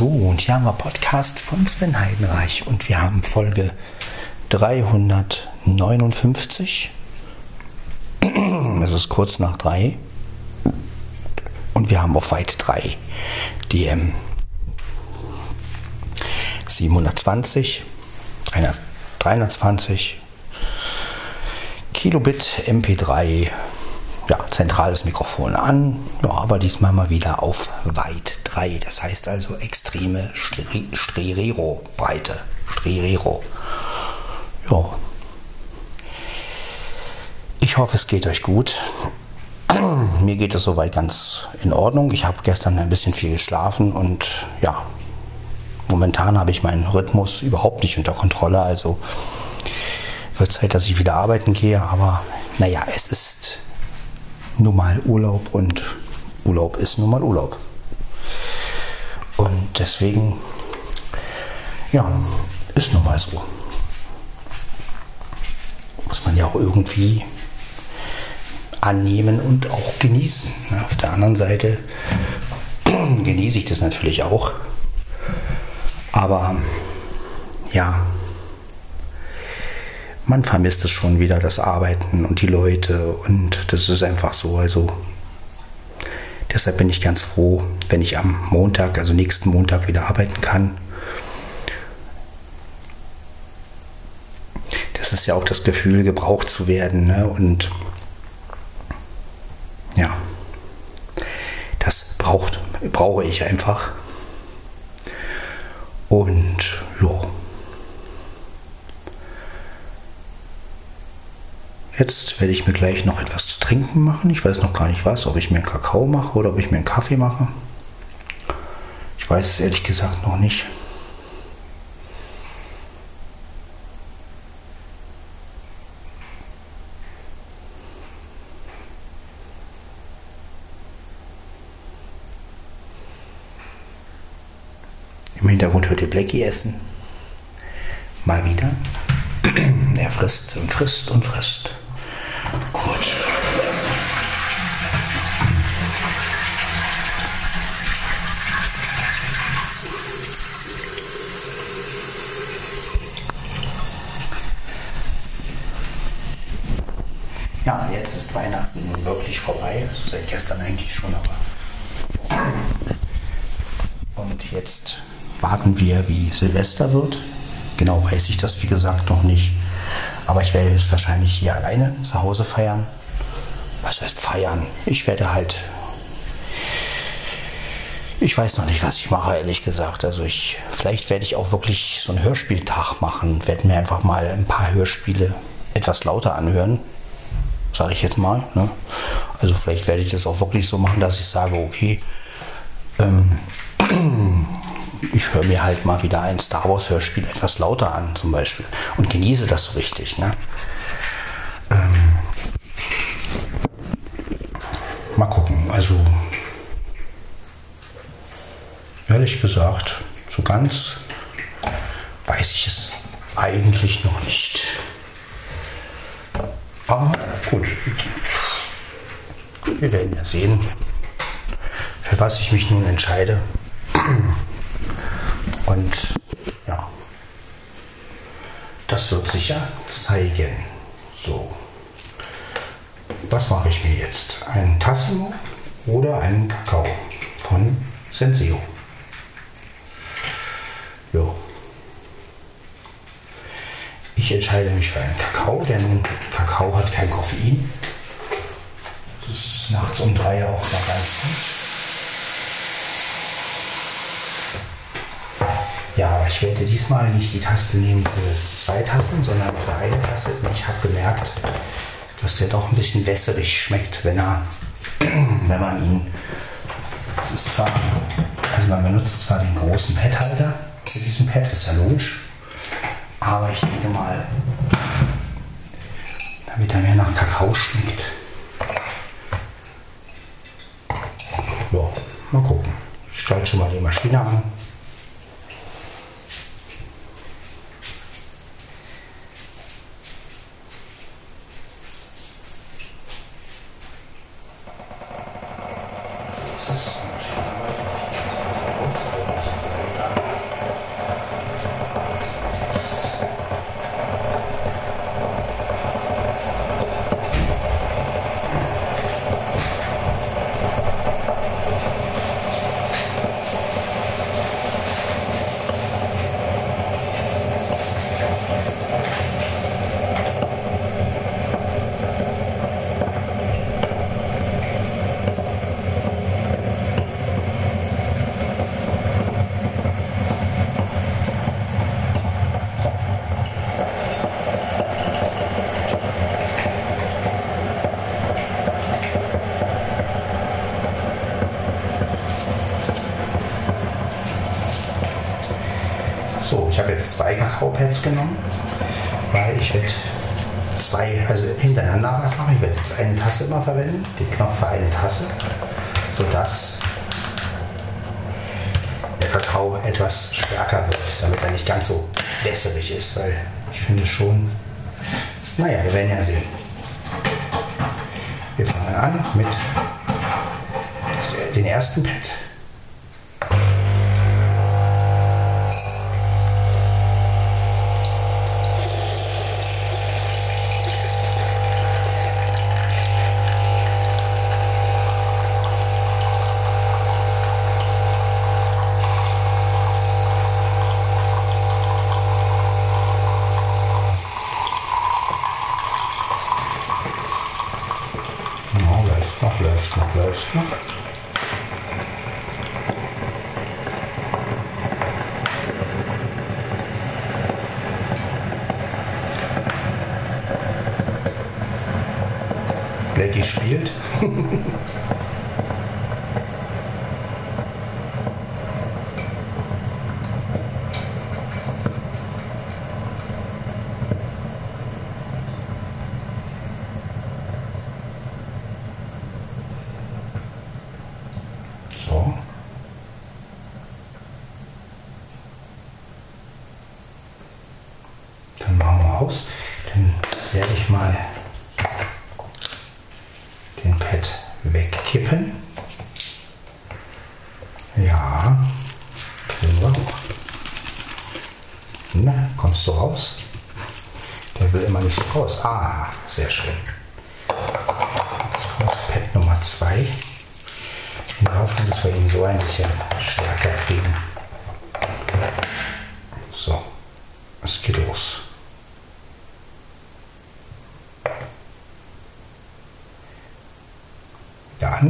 So, und hier haben wir Podcast von Sven Heidenreich. Und wir haben Folge 359. Es ist kurz nach drei. Und wir haben auf Weite 3 DM 720, 320 Kilobit MP3 ja, zentrales Mikrofon an, ja, aber diesmal mal wieder auf weit 3. Das heißt also extreme Stereo-Breite. Stereo. Ja. Ich hoffe, es geht euch gut. Mir geht es soweit ganz in Ordnung. Ich habe gestern ein bisschen viel geschlafen und ja, momentan habe ich meinen Rhythmus überhaupt nicht unter Kontrolle. Also wird Zeit, dass ich wieder arbeiten gehe. Aber naja, es ist nun mal Urlaub und Urlaub ist nun mal Urlaub. Deswegen, ja, ist nun mal so. Muss man ja auch irgendwie annehmen und auch genießen. Auf der anderen Seite genieße ich das natürlich auch. Aber ja, man vermisst es schon wieder, das Arbeiten und die Leute und das ist einfach so. Also deshalb bin ich ganz froh, wenn ich am Montag, also nächsten Montag wieder arbeiten kann. Das ist ja auch das Gefühl, gebraucht zu werden ne? und ja, das braucht, brauche ich einfach. Und ja. Jetzt werde ich mir gleich noch etwas zu trinken machen. Ich weiß noch gar nicht was, ob ich mir einen Kakao mache oder ob ich mir einen Kaffee mache. Ich weiß es ehrlich gesagt noch nicht. Im Hintergrund hört ihr Blackie essen. Mal wieder. Er frisst und frisst und frisst. Gut. Ja, jetzt ist Weihnachten nun wirklich vorbei. Also seit gestern eigentlich schon, aber. Und jetzt warten wir, wie Silvester wird. Genau weiß ich das, wie gesagt, noch nicht. Aber ich werde es wahrscheinlich hier alleine zu Hause feiern. Was heißt feiern? Ich werde halt. Ich weiß noch nicht, was ich mache, ehrlich gesagt. Also ich, vielleicht werde ich auch wirklich so einen Hörspieltag machen. Werde mir einfach mal ein paar Hörspiele etwas lauter anhören. Sage ich jetzt mal. Ne? Also vielleicht werde ich das auch wirklich so machen, dass ich sage, okay, ähm, ich höre mir halt mal wieder ein Star Wars Hörspiel etwas lauter an, zum Beispiel, und genieße das so richtig. Ne? Ähm, mal gucken. Also, ehrlich gesagt, so ganz weiß ich es eigentlich noch nicht. Aber gut, wir werden ja sehen, für was ich mich nun entscheide. Und ja, das wird sicher zeigen. So, was mache ich mir jetzt? Einen Tassimo oder einen Kakao von Senseo? Jo. Ich entscheide mich für einen Kakao, denn Kakao hat kein Koffein. Das ist nachts um drei auch noch ganz gut. Ja, aber ich werde diesmal nicht die Taste nehmen für zwei Tassen, sondern für eine Tasse. Und ich habe gemerkt, dass der doch ein bisschen wässerig schmeckt, wenn er, wenn man ihn. Das ist zwar, also man benutzt zwar den großen Padhalter für diesen Pad, ist ja logisch, aber ich denke mal, damit er mehr nach Kakao schmeckt. Ja, mal gucken. Ich schalte schon mal die Maschine an. So, ich habe jetzt zwei Kakaopads genommen, weil ich werde zwei, also hintereinander machen. Ich werde jetzt eine Tasse immer verwenden, den Knopf für eine Tasse, sodass der Kakao etwas stärker wird, damit er nicht ganz so wässrig ist, weil ich finde schon, naja, wir werden ja sehen. Wir fangen an mit den ersten Pad. Blackie spielt. so. Dann machen wir aus. Dann werde ich mal den Pad wegkippen. Ja, kriegen wir hoch. Na, kommst du raus? Der will immer nicht so raus. Ah, sehr schön. Jetzt kommt Pad Nummer 2. Ich bin hoffen, dass wir ihn so ein bisschen stärker kriegen. So, es geht los.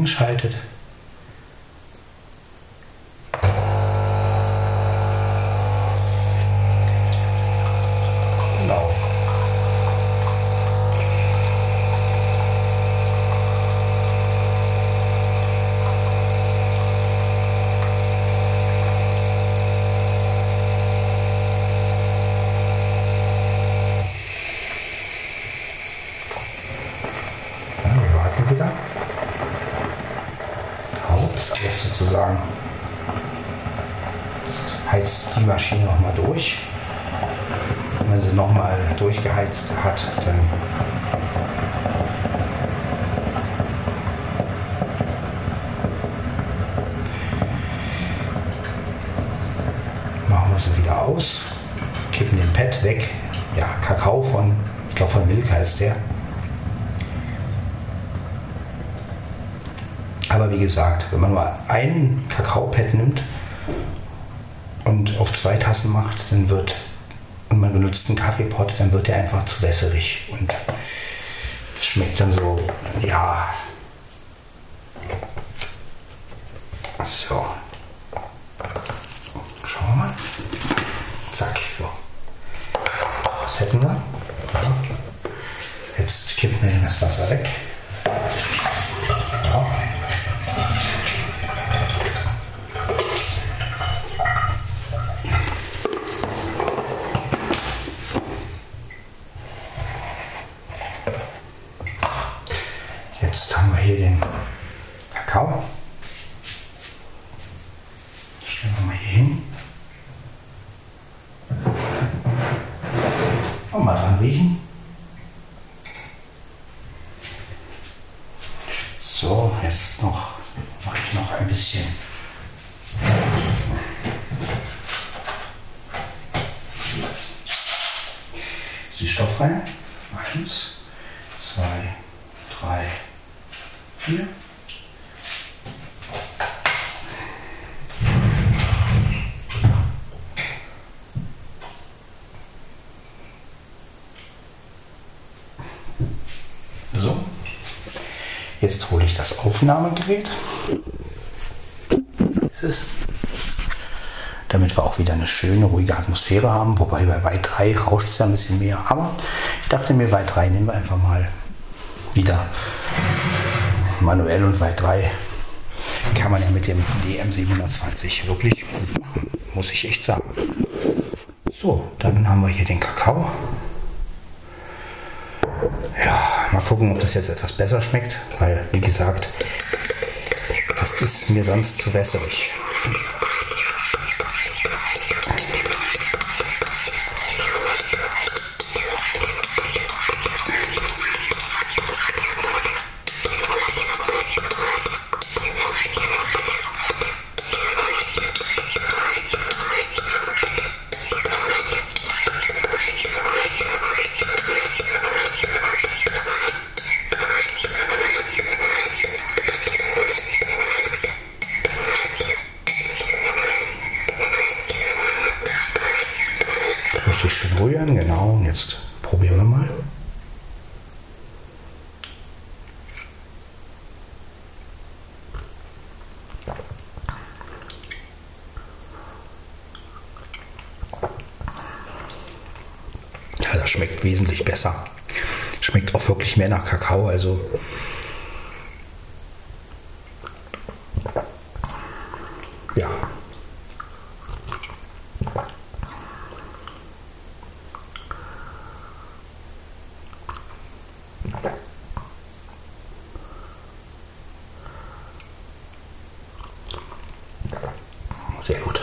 Wieder angeschaltet. Genau. Ja, wir warten wieder. Haupt ist alles sozusagen. Jetzt heizt die Maschine nochmal durch. Und wenn sie nochmal durchgeheizt hat, dann machen wir sie wieder aus, kippen den Pad weg. Ja, Kakao von, ich glaube von Milka ist der. Aber wie gesagt, wenn man nur einen Kakaopad nimmt und auf zwei Tassen macht, dann wird, und man benutzt einen Kaffeepot, dann wird der einfach zu wässerig und es schmeckt dann so, ja. So. Schauen wir mal. Zack, so. Was hätten wir? Ja. Jetzt kippen wir das Wasser weg. Ja. Jetzt haben wir hier den Kakao. Stellen wir mal hier hin. Und mal dran riechen. So, jetzt noch mache ich noch ein bisschen. Süßstoff rein. Eins, zwei, drei, vier. So, jetzt hole ich das Aufnahmegerät. Ist es. Damit wir auch wieder eine schöne, ruhige Atmosphäre haben. Wobei bei Weit 3 rauscht es ja ein bisschen mehr. Aber ich dachte mir, Weit 3 nehmen wir einfach mal wieder manuell und Weit 3 kann man ja mit dem DM720 wirklich gut machen, muss ich echt sagen. So, dann haben wir hier den Kakao. Ja, mal gucken, ob das jetzt etwas besser schmeckt, weil, wie gesagt, das ist mir sonst zu wässrig. Also ja. Sehr gut.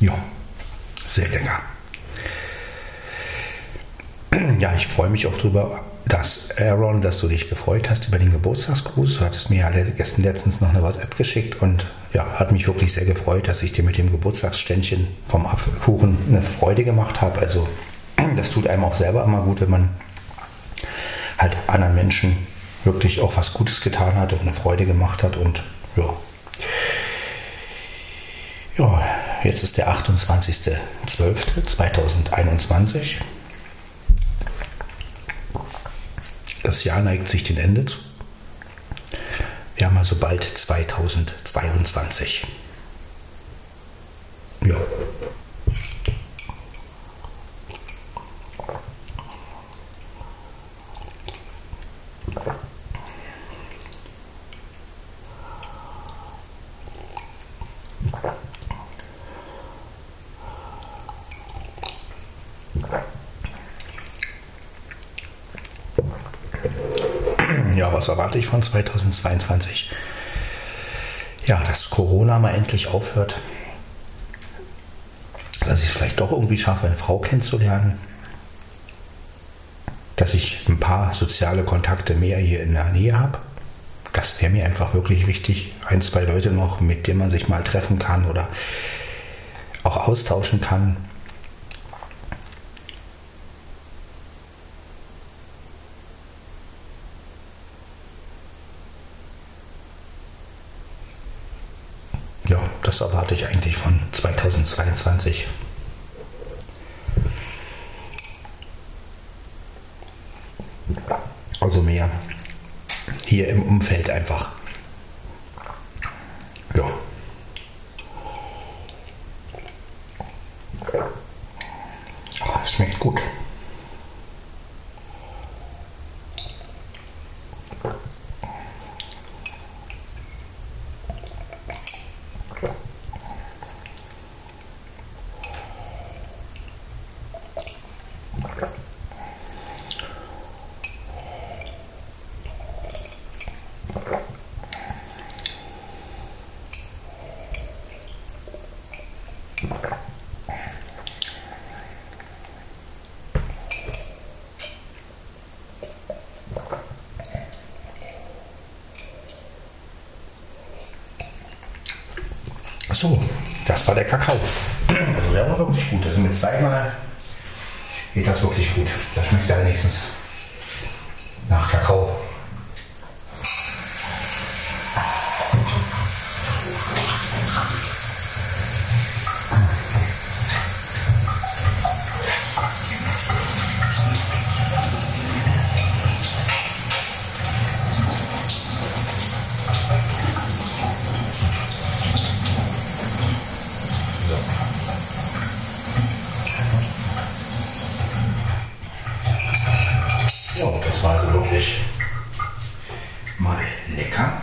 Ja, sehr lecker. Ja, ich freue mich auch drüber, dass Aaron, dass du dich gefreut hast über den Geburtstagsgruß. Du hattest mir ja gestern letztens noch eine WhatsApp geschickt und ja, hat mich wirklich sehr gefreut, dass ich dir mit dem Geburtstagsständchen vom Apfelkuchen eine Freude gemacht habe. Also das tut einem auch selber immer gut, wenn man halt anderen Menschen wirklich auch was Gutes getan hat und eine Freude gemacht hat und ja. Ja, jetzt ist der 28.12.2021. Das Jahr neigt sich dem Ende zu. Wir haben also bald 2022. Ja. Ja, was erwarte ich von 2022? Ja, dass Corona mal endlich aufhört. Dass ich es vielleicht doch irgendwie schaffe, eine Frau kennenzulernen. Dass ich ein paar soziale Kontakte mehr hier in der Nähe habe. Das wäre mir einfach wirklich wichtig. Ein, zwei Leute noch, mit denen man sich mal treffen kann oder auch austauschen kann. Ja, das erwarte ich eigentlich von 2022. Also mehr hier im Umfeld einfach. Ja. Oh, das schmeckt gut. So, das war Also der war wirklich gut. Also mit zweimal geht das wirklich gut. Das schmeckt ja wenigstens nach Kakao. So, das war also wirklich mal lecker.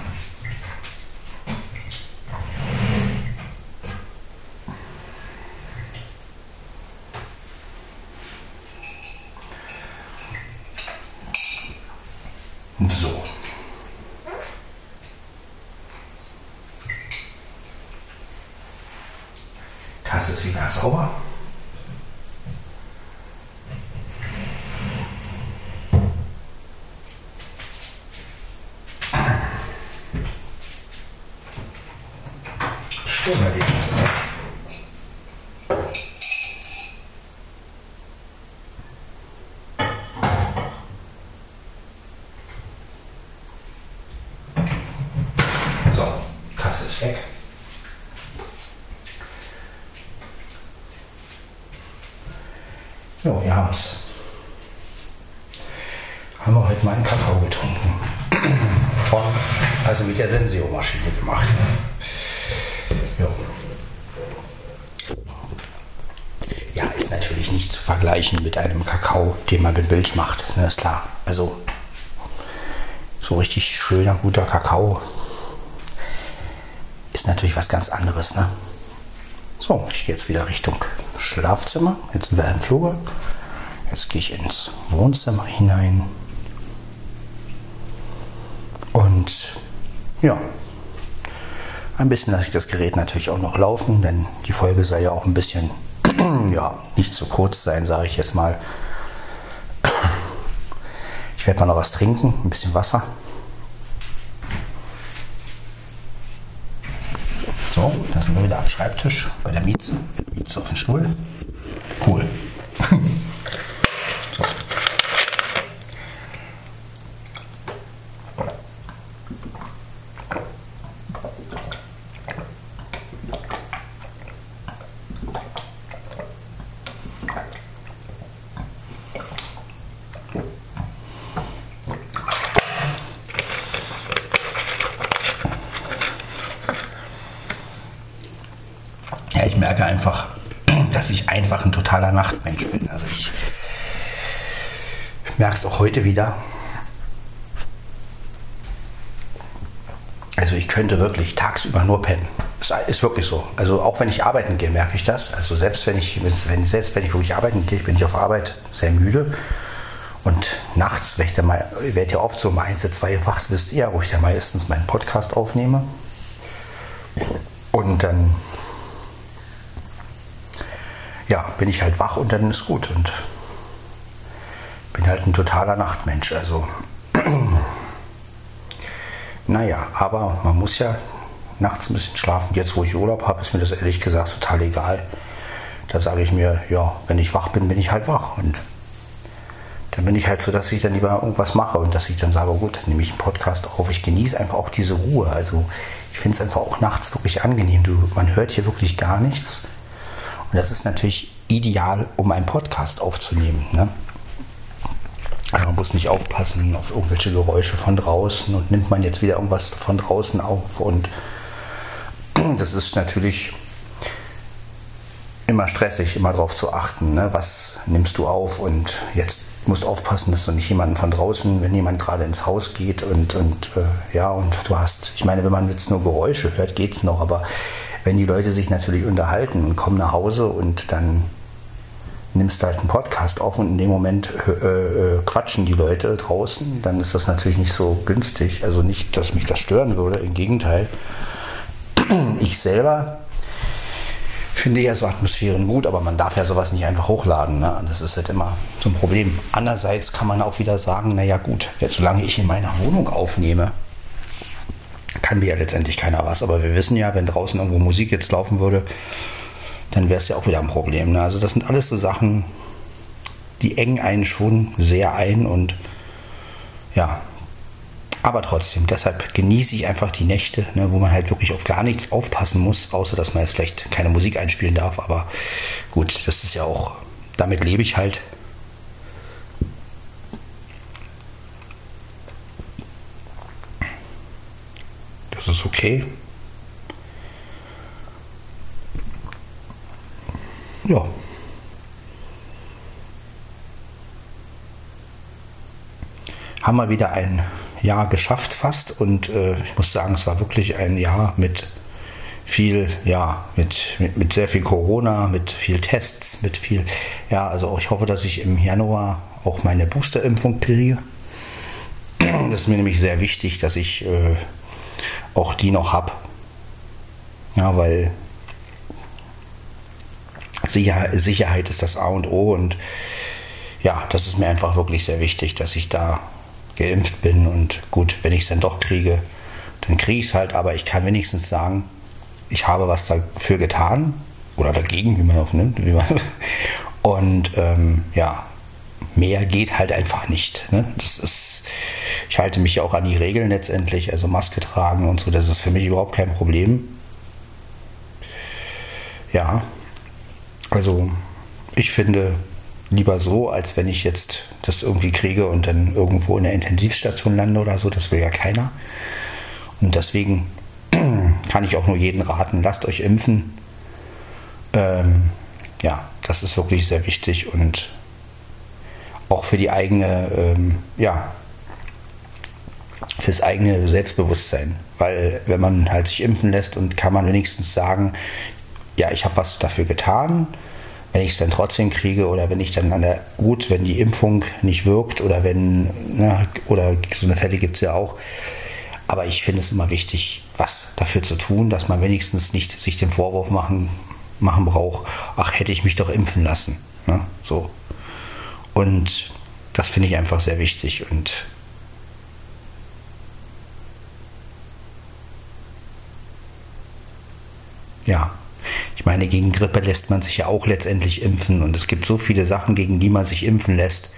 So. Kasse ist wieder sauber. Sturmerlebnis. So, Kasse ist weg. Jo, wir haben's. Haben wir heute mal einen Kakao getrunken. Von, also mit der Senseo-Maschine gemacht. Jo. Ja, ist natürlich nicht zu vergleichen mit einem Kakao, den man mit Milch macht. Das ist klar. Also so richtig schöner, guter Kakao ist natürlich was ganz anderes. Ne? So, ich gehe jetzt wieder Richtung Schlafzimmer. Jetzt sind wir im Flur. Jetzt gehe ich ins Wohnzimmer hinein. Und ja, ein bisschen lasse ich das Gerät natürlich auch noch laufen, denn die Folge soll ja auch ein bisschen, ja, nicht zu kurz sein, sage ich jetzt mal. Ich werde mal noch was trinken, ein bisschen Wasser. So, da sind wir wieder am Schreibtisch bei der Mieze. Mieze auf dem Stuhl. Cool. so. Ja, ich merke einfach, dass ich einfach ein totaler Nachtmensch bin. Also ich merke es auch heute wieder. Also ich könnte wirklich tagsüber nur pennen. Es ist wirklich so. Also auch wenn ich arbeiten gehe, merke ich das. Also selbst wenn ich, wenn, selbst wenn ich wirklich arbeiten gehe, bin ich auf Arbeit sehr müde. Und nachts, wenn ich dann mal, werde ja oft so um eins, zwei wach, wisst ihr, wo ich dann meistens meinen Podcast aufnehme. Und dann ja, bin ich halt wach und dann ist gut. Und halt ein totaler Nachtmensch. Also, naja, aber man muss ja nachts ein bisschen schlafen. Jetzt, wo ich Urlaub habe, ist mir das ehrlich gesagt total egal. Da sage ich mir, ja, wenn ich wach bin, bin ich halt wach. Und dann bin ich halt so, dass ich dann lieber irgendwas mache und dass ich dann sage, gut, nehme ich einen Podcast auf. Ich genieße einfach auch diese Ruhe. Also ich finde es einfach auch nachts wirklich angenehm. Du, man hört hier wirklich gar nichts. Und das ist natürlich ideal, um einen Podcast aufzunehmen. Ne? Man muss nicht aufpassen auf irgendwelche Geräusche von draußen und nimmt man jetzt wieder irgendwas von draußen auf. Und das ist natürlich immer stressig, immer darauf zu achten, ne? was nimmst du auf und jetzt musst du aufpassen, dass du nicht jemanden von draußen, wenn jemand gerade ins Haus geht und, und äh, ja, und du hast, ich meine, wenn man jetzt nur Geräusche hört, geht's noch, aber wenn die Leute sich natürlich unterhalten und kommen nach Hause und dann nimmst du halt einen Podcast auf und in dem Moment äh, äh, quatschen die Leute draußen, dann ist das natürlich nicht so günstig. Also nicht, dass mich das stören würde, im Gegenteil. Ich selber finde ja so Atmosphären gut, aber man darf ja sowas nicht einfach hochladen. Ne? Das ist halt immer so ein Problem. Andererseits kann man auch wieder sagen, naja gut, jetzt solange ich in meiner Wohnung aufnehme, kann mir ja letztendlich keiner was. Aber wir wissen ja, wenn draußen irgendwo Musik jetzt laufen würde, dann wäre es ja auch wieder ein Problem. Ne? Also das sind alles so Sachen, die engen einen schon sehr ein und ja, aber trotzdem, deshalb genieße ich einfach die Nächte, ne, wo man halt wirklich auf gar nichts aufpassen muss, außer dass man jetzt vielleicht keine Musik einspielen darf. Aber gut, das ist ja auch, damit lebe ich halt. Das ist okay. Ja. haben wir wieder ein Jahr geschafft fast und äh, ich muss sagen, es war wirklich ein Jahr mit viel, ja, mit, mit, mit, sehr viel Corona, mit viel Tests, mit viel, ja, also ich hoffe, dass ich im Januar auch meine Boosterimpfung kriege. Das ist mir nämlich sehr wichtig, dass ich äh, auch die noch habe. Ja, weil Sicherheit ist das A und O und ja, das ist mir einfach wirklich sehr wichtig, dass ich da geimpft bin und gut, wenn ich es dann doch kriege, dann kriege ich es halt, aber ich kann wenigstens sagen, ich habe was dafür getan oder dagegen, wie man auch nimmt. Man und ähm, ja, mehr geht halt einfach nicht. Ne? Das ist, ich halte mich ja auch an die Regeln letztendlich, also Maske tragen und so, das ist für mich überhaupt kein Problem. Ja, also ich finde lieber so, als wenn ich jetzt das irgendwie kriege und dann irgendwo in der Intensivstation lande oder so, das will ja keiner. Und deswegen kann ich auch nur jeden raten, lasst euch impfen. Ähm, ja, das ist wirklich sehr wichtig und auch für die eigene, ähm, ja, fürs eigene Selbstbewusstsein. Weil wenn man halt sich impfen lässt und kann man wenigstens sagen, ja, ich habe was dafür getan, wenn ich es dann trotzdem kriege oder wenn ich dann an der, gut, wenn die Impfung nicht wirkt oder wenn, ne, oder so eine Fälle gibt es ja auch, aber ich finde es immer wichtig, was dafür zu tun, dass man wenigstens nicht sich den Vorwurf machen, machen braucht, ach, hätte ich mich doch impfen lassen. Ne? So. Und das finde ich einfach sehr wichtig. Und ja, ich meine, gegen Grippe lässt man sich ja auch letztendlich impfen. Und es gibt so viele Sachen, gegen die man sich impfen lässt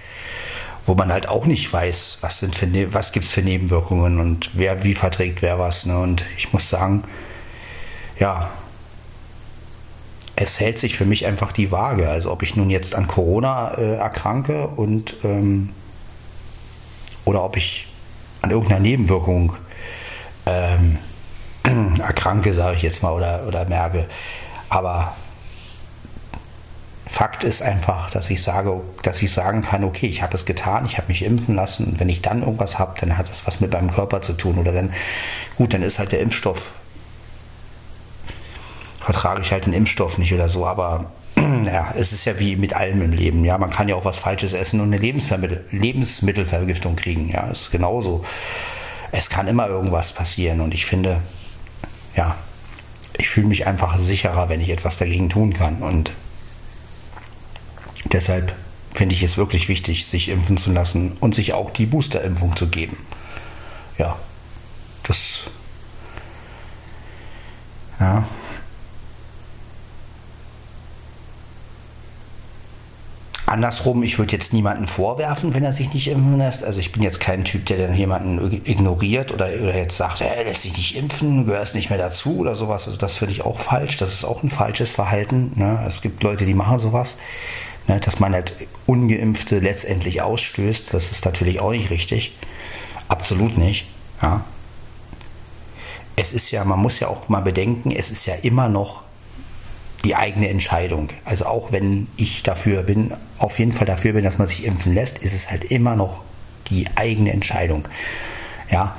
wo man halt auch nicht weiß, was ne was gibt's für Nebenwirkungen und wer wie verträgt wer was. Ne? Und ich muss sagen, ja, es hält sich für mich einfach die Waage. Also ob ich nun jetzt an Corona äh, erkranke und ähm, oder ob ich an irgendeiner Nebenwirkung ähm, erkranke, sage ich jetzt mal, oder, oder merke. Aber Fakt ist einfach, dass ich sage, dass ich sagen kann, okay, ich habe es getan, ich habe mich impfen lassen. Und wenn ich dann irgendwas habe, dann hat es was mit meinem Körper zu tun. Oder dann, gut, dann ist halt der Impfstoff, vertrage ich halt den Impfstoff nicht oder so, aber ja, es ist ja wie mit allem im Leben, ja, man kann ja auch was Falsches essen und eine Lebensvermittel Lebensmittelvergiftung kriegen, ja, ist genauso. Es kann immer irgendwas passieren. Und ich finde, ja, ich fühle mich einfach sicherer, wenn ich etwas dagegen tun kann und Deshalb finde ich es wirklich wichtig, sich impfen zu lassen und sich auch die Boosterimpfung zu geben. Ja, das. Ja. Andersrum, ich würde jetzt niemanden vorwerfen, wenn er sich nicht impfen lässt. Also ich bin jetzt kein Typ, der dann jemanden ignoriert oder, jetzt sagt, er lässt sich nicht impfen, gehörst nicht mehr dazu oder sowas. Also das finde ich auch falsch. Das ist auch ein falsches Verhalten. Ne? Es gibt Leute, die machen sowas. Ne, dass man halt Ungeimpfte letztendlich ausstößt, das ist natürlich auch nicht richtig. Absolut nicht. Ja. Es ist ja, man muss ja auch mal bedenken, es ist ja immer noch die eigene Entscheidung. Also auch wenn ich dafür bin, auf jeden Fall dafür bin, dass man sich impfen lässt, ist es halt immer noch die eigene Entscheidung. Ja,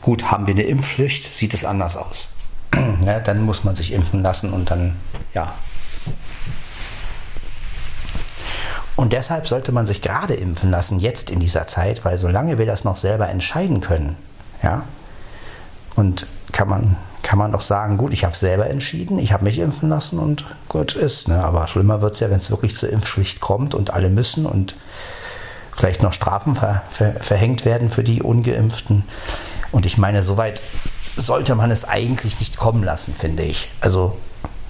gut, haben wir eine Impfpflicht, sieht es anders aus. Ja, dann muss man sich impfen lassen und dann, ja, Und deshalb sollte man sich gerade impfen lassen, jetzt in dieser Zeit, weil solange wir das noch selber entscheiden können, ja, und kann man, kann man doch sagen, gut, ich habe es selber entschieden, ich habe mich impfen lassen und gut ist. Ne? Aber schlimmer wird es ja, wenn es wirklich zur Impfpflicht kommt und alle müssen und vielleicht noch Strafen ver, ver, verhängt werden für die Ungeimpften. Und ich meine, soweit sollte man es eigentlich nicht kommen lassen, finde ich. Also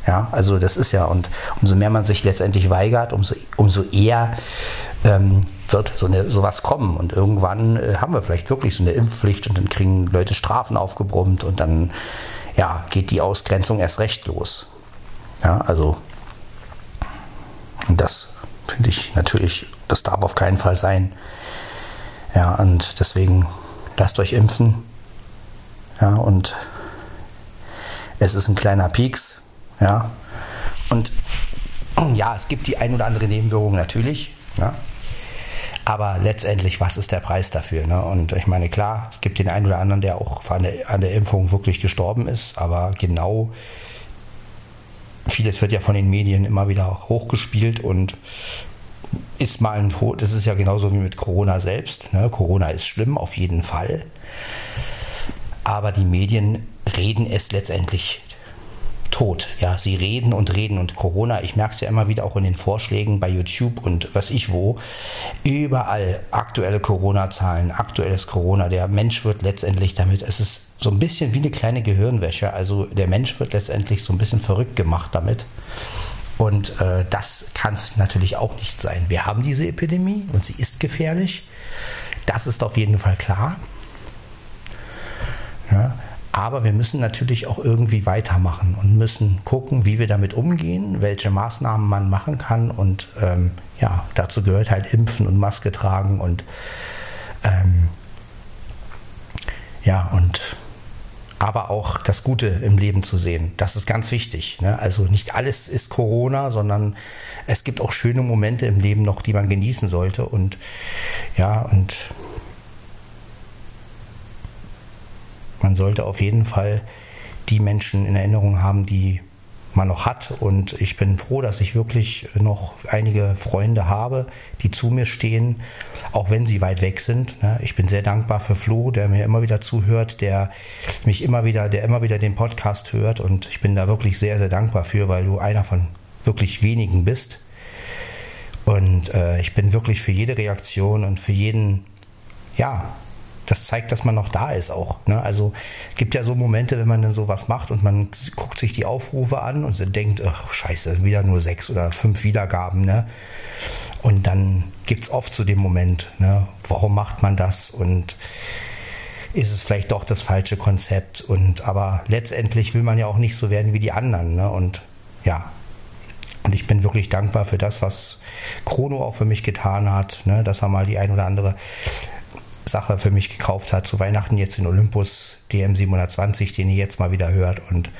ja, also das ist ja, und umso mehr man sich letztendlich weigert, umso, umso eher ähm, wird so eine, sowas kommen. Und irgendwann äh, haben wir vielleicht wirklich so eine Impfpflicht und dann kriegen Leute Strafen aufgebrummt und dann ja, geht die Ausgrenzung erst recht los. Ja, also und das finde ich natürlich, das darf auf keinen Fall sein. Ja, und deswegen lasst euch impfen. Ja, und es ist ein kleiner Pieks, ja. Und ja, es gibt die ein oder andere Nebenwirkung natürlich. Ja. Aber letztendlich, was ist der Preis dafür? Ne? Und ich meine, klar, es gibt den einen oder anderen, der auch an der, an der Impfung wirklich gestorben ist, aber genau vieles wird ja von den Medien immer wieder hochgespielt und ist mal ein Tod. Das ist ja genauso wie mit Corona selbst. Ne? Corona ist schlimm, auf jeden Fall. Aber die Medien reden es letztendlich tot. Ja, sie reden und reden und Corona, ich merke es ja immer wieder auch in den Vorschlägen bei YouTube und was ich wo, überall aktuelle Corona-Zahlen, aktuelles Corona. Der Mensch wird letztendlich damit, es ist so ein bisschen wie eine kleine Gehirnwäsche. Also der Mensch wird letztendlich so ein bisschen verrückt gemacht damit. Und äh, das kann es natürlich auch nicht sein. Wir haben diese Epidemie und sie ist gefährlich. Das ist auf jeden Fall klar. Ja, aber wir müssen natürlich auch irgendwie weitermachen und müssen gucken, wie wir damit umgehen, welche Maßnahmen man machen kann. Und ähm, ja, dazu gehört halt Impfen und Maske tragen und ähm, ja, und aber auch das Gute im Leben zu sehen. Das ist ganz wichtig. Ne? Also nicht alles ist Corona, sondern es gibt auch schöne Momente im Leben noch, die man genießen sollte. Und ja, und man sollte auf jeden Fall die Menschen in Erinnerung haben, die man noch hat. Und ich bin froh, dass ich wirklich noch einige Freunde habe, die zu mir stehen, auch wenn sie weit weg sind. Ne? Ich bin sehr dankbar für Flo, der mir immer wieder zuhört, der mich immer wieder, der immer wieder den Podcast hört. Und ich bin da wirklich sehr, sehr dankbar für, weil du einer von wirklich wenigen bist. Und äh, ich bin wirklich für jede Reaktion und für jeden, ja, das zeigt, dass man noch da ist auch. Ne? Also gibt ja so Momente, wenn man dann sowas macht und man guckt sich die Aufrufe an und denkt, ach scheiße, wieder nur sechs oder fünf Wiedergaben. Ne? Und dann gibt es oft so den Moment, ne? warum macht man das und ist es vielleicht doch das falsche Konzept und aber letztendlich will man ja auch nicht so werden wie die anderen. Ne? Und ja, und ich bin wirklich dankbar für das, was Chrono auch für mich getan hat, ne? dass er mal die ein oder andere Sache für mich gekauft hat zu Weihnachten jetzt in Olympus DM 720, den ihr jetzt mal wieder hört und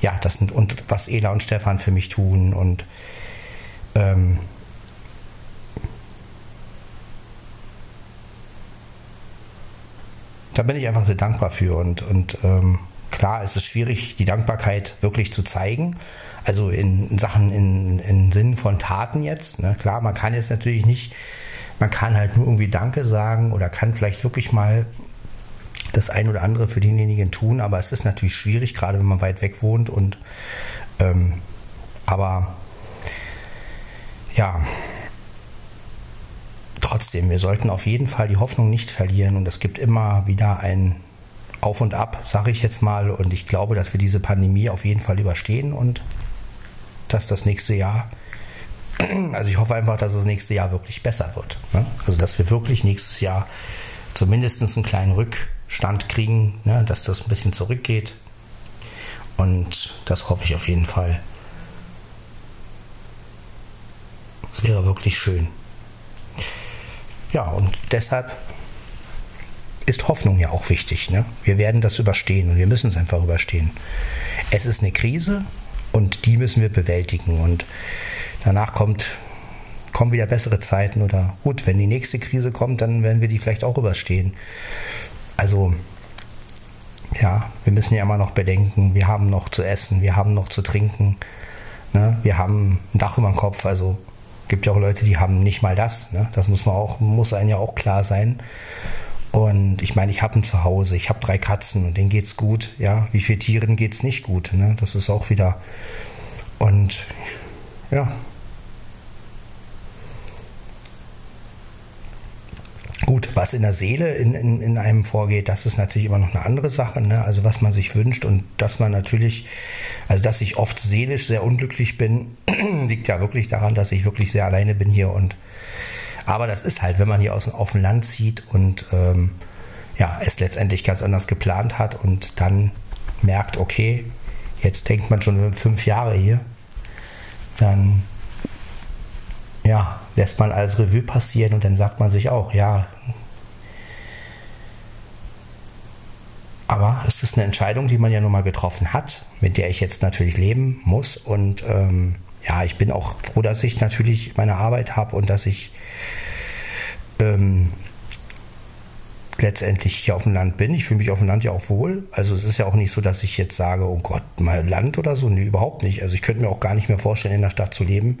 ja, das sind und was Ela und Stefan für mich tun und ähm, da bin ich einfach sehr dankbar für und, und ähm, klar ist es schwierig, die Dankbarkeit wirklich zu zeigen. Also in Sachen, in, in Sinn von Taten jetzt. Ne? Klar, man kann jetzt natürlich nicht man kann halt nur irgendwie Danke sagen oder kann vielleicht wirklich mal das ein oder andere für denjenigen tun, aber es ist natürlich schwierig, gerade wenn man weit weg wohnt und ähm, aber ja, trotzdem, wir sollten auf jeden Fall die Hoffnung nicht verlieren und es gibt immer wieder ein Auf und Ab, sage ich jetzt mal, und ich glaube, dass wir diese Pandemie auf jeden Fall überstehen und dass das nächste Jahr also ich hoffe einfach, dass das nächste Jahr wirklich besser wird. Ne? Also dass wir wirklich nächstes Jahr zumindest einen kleinen Rückstand kriegen, ne? dass das ein bisschen zurückgeht. Und das hoffe ich auf jeden Fall. Das wäre wirklich schön. Ja, und deshalb ist Hoffnung ja auch wichtig. Ne? Wir werden das überstehen und wir müssen es einfach überstehen. Es ist eine Krise und die müssen wir bewältigen. Und danach kommt, kommen wieder bessere Zeiten oder gut, wenn die nächste Krise kommt, dann werden wir die vielleicht auch überstehen. Also ja, wir müssen ja immer noch bedenken, wir haben noch zu essen, wir haben noch zu trinken, ne? wir haben ein Dach über dem Kopf, also gibt ja auch Leute, die haben nicht mal das. Ne? Das muss man auch, muss einem ja auch klar sein. Und ich meine, ich habe ein Zuhause, ich habe drei Katzen und denen geht's gut. Ja, wie vielen Tieren geht's nicht gut? Ne? Das ist auch wieder. Und ja, Gut, was in der Seele in, in, in einem vorgeht, das ist natürlich immer noch eine andere Sache. Ne? Also was man sich wünscht und dass man natürlich, also dass ich oft seelisch sehr unglücklich bin, liegt ja wirklich daran, dass ich wirklich sehr alleine bin hier. Und aber das ist halt, wenn man hier aus, auf dem Land zieht und ähm, ja, es letztendlich ganz anders geplant hat und dann merkt, okay, jetzt denkt man schon fünf Jahre hier, dann ja, lässt man als Revue passieren und dann sagt man sich auch, ja, aber es ist eine Entscheidung, die man ja nun mal getroffen hat, mit der ich jetzt natürlich leben muss und ähm, ja, ich bin auch froh, dass ich natürlich meine Arbeit habe und dass ich äh, ähm, letztendlich hier auf dem Land bin. Ich fühle mich auf dem Land ja auch wohl. Also es ist ja auch nicht so, dass ich jetzt sage, oh Gott, mal Land oder so. Nee, überhaupt nicht. Also ich könnte mir auch gar nicht mehr vorstellen, in der Stadt zu leben.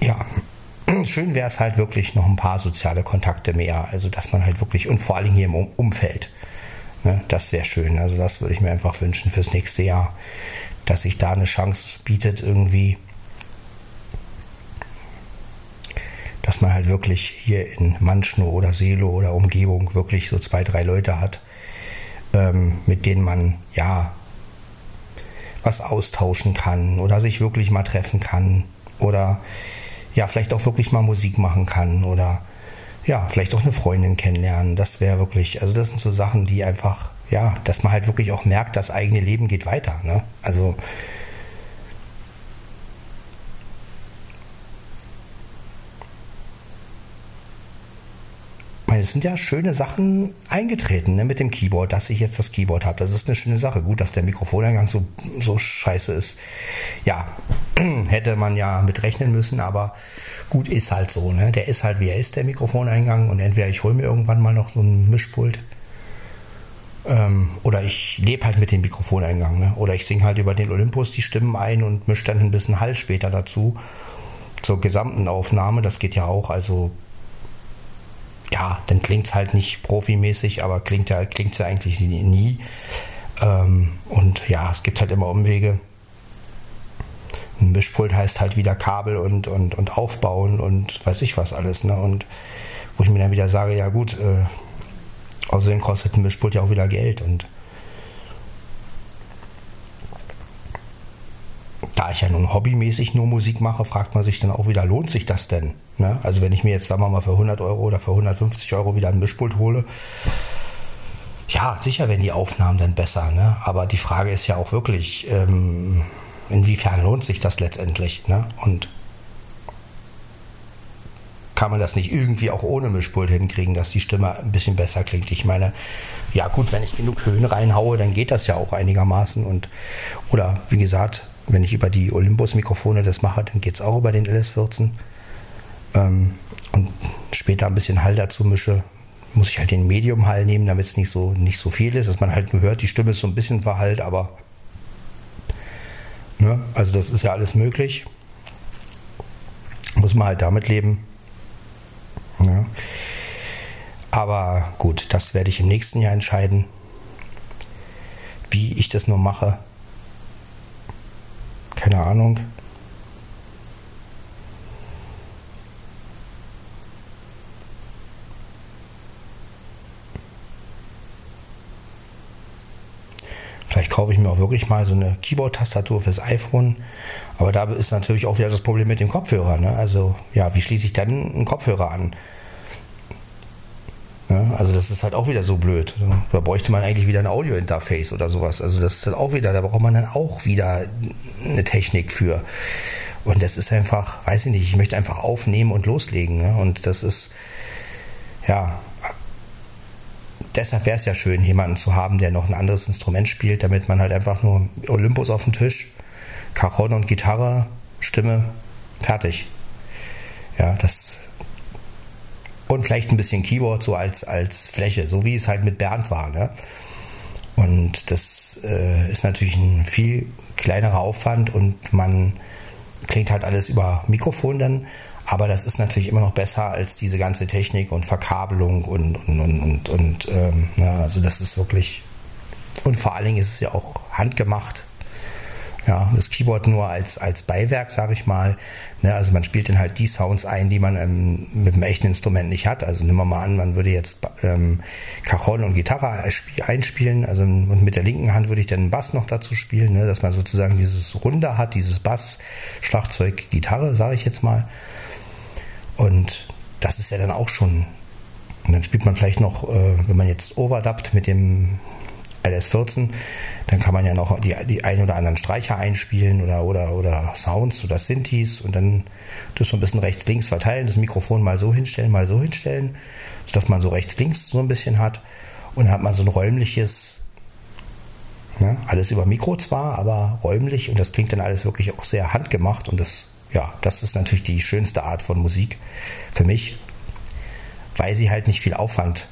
Ja, schön wäre es halt wirklich noch ein paar soziale Kontakte mehr. Also dass man halt wirklich, und vor allem hier im Umfeld, ne, das wäre schön. Also das würde ich mir einfach wünschen fürs nächste Jahr, dass sich da eine Chance bietet, irgendwie dass man halt wirklich hier in Manschno oder Selo oder Umgebung wirklich so zwei, drei Leute hat, ähm, mit denen man ja was austauschen kann oder sich wirklich mal treffen kann oder ja, vielleicht auch wirklich mal Musik machen kann oder ja, vielleicht auch eine Freundin kennenlernen. Das wäre wirklich, also das sind so Sachen, die einfach, ja, dass man halt wirklich auch merkt, das eigene Leben geht weiter. Ne? Also meine, es sind ja schöne Sachen eingetreten ne, mit dem Keyboard, dass ich jetzt das Keyboard habe. Das ist eine schöne Sache. Gut, dass der Mikrofoneingang so, so scheiße ist. Ja, hätte man ja mit rechnen müssen, aber gut, ist halt so. Ne? Der ist halt, wie er ist, der Mikrofoneingang. Und entweder ich hole mir irgendwann mal noch so ein Mischpult. Ähm, oder ich lebe halt mit dem Mikrofoneingang. Ne? Oder ich singe halt über den Olympus die Stimmen ein und mische dann ein bisschen Hall später dazu. Zur gesamten Aufnahme, das geht ja auch. Also ja, dann klingt es halt nicht profimäßig, aber klingt ja, klingt's ja eigentlich nie. Ähm, und ja, es gibt halt immer Umwege. Ein Mischpult heißt halt wieder Kabel und, und, und aufbauen und weiß ich was alles. Ne? Und wo ich mir dann wieder sage, ja gut, äh, außerdem kostet ein Mischpult ja auch wieder Geld und da ich ja nun hobbymäßig nur Musik mache, fragt man sich dann auch wieder, lohnt sich das denn? Ne? Also wenn ich mir jetzt, sagen wir mal, für 100 Euro oder für 150 Euro wieder ein Mischpult hole, ja, sicher werden die Aufnahmen dann besser. Ne? Aber die Frage ist ja auch wirklich, ähm, inwiefern lohnt sich das letztendlich? Ne? Und kann man das nicht irgendwie auch ohne Mischpult hinkriegen, dass die Stimme ein bisschen besser klingt? Ich meine, ja gut, wenn ich genug Höhen reinhaue, dann geht das ja auch einigermaßen. Und oder wie gesagt, wenn ich über die Olympus-Mikrofone das mache, dann geht es auch über den LS14. Ähm, und später ein bisschen Hall dazu mische, muss ich halt den Medium-Hall nehmen, damit es nicht so, nicht so viel ist, dass man halt nur hört, die Stimme ist so ein bisschen verhallt, aber ne, also das ist ja alles möglich. Muss man halt damit leben. Ja. Aber gut, das werde ich im nächsten Jahr entscheiden, wie ich das nur mache keine Ahnung. Vielleicht kaufe ich mir auch wirklich mal so eine Keyboard-Tastatur fürs iPhone. Aber da ist natürlich auch wieder das Problem mit dem Kopfhörer. Ne? Also, ja, wie schließe ich dann einen Kopfhörer an? Ja, also das ist halt auch wieder so blöd. Da bräuchte man eigentlich wieder ein Audio-Interface oder sowas. Also das ist dann auch wieder, da braucht man dann auch wieder eine Technik für. Und das ist einfach, weiß ich nicht, ich möchte einfach aufnehmen und loslegen. Ne? Und das ist, ja, deshalb wäre es ja schön, jemanden zu haben, der noch ein anderes Instrument spielt, damit man halt einfach nur Olympus auf dem Tisch, Cajon und Gitarre, Stimme, fertig. Ja, das und vielleicht ein bisschen Keyboard so als, als Fläche, so wie es halt mit Bernd war. Ne? Und das äh, ist natürlich ein viel kleinerer Aufwand und man klingt halt alles über Mikrofon dann. Aber das ist natürlich immer noch besser als diese ganze Technik und Verkabelung und, und, und, und, und ähm, na, also das ist wirklich. Und vor allen Dingen ist es ja auch handgemacht. Ja, das Keyboard nur als, als Beiwerk, sage ich mal. Ne, also man spielt dann halt die Sounds ein, die man ähm, mit einem echten Instrument nicht hat. Also nehmen wir mal an, man würde jetzt ähm, Cajon und Gitarre einspielen, also und mit der linken Hand würde ich dann Bass noch dazu spielen, ne, dass man sozusagen dieses Runde hat, dieses Bass, Schlagzeug, Gitarre, sage ich jetzt mal. Und das ist ja dann auch schon. Und dann spielt man vielleicht noch, äh, wenn man jetzt overdubbt mit dem LS14, dann kann man ja noch die, die ein oder anderen Streicher einspielen oder, oder, oder Sounds oder Synthes und dann das so ein bisschen rechts-links verteilen, das Mikrofon mal so hinstellen, mal so hinstellen, sodass man so rechts-links so ein bisschen hat und dann hat man so ein räumliches, Ja, alles über Mikro zwar, aber räumlich und das klingt dann alles wirklich auch sehr handgemacht und das, ja, das ist natürlich die schönste Art von Musik für mich, weil sie halt nicht viel Aufwand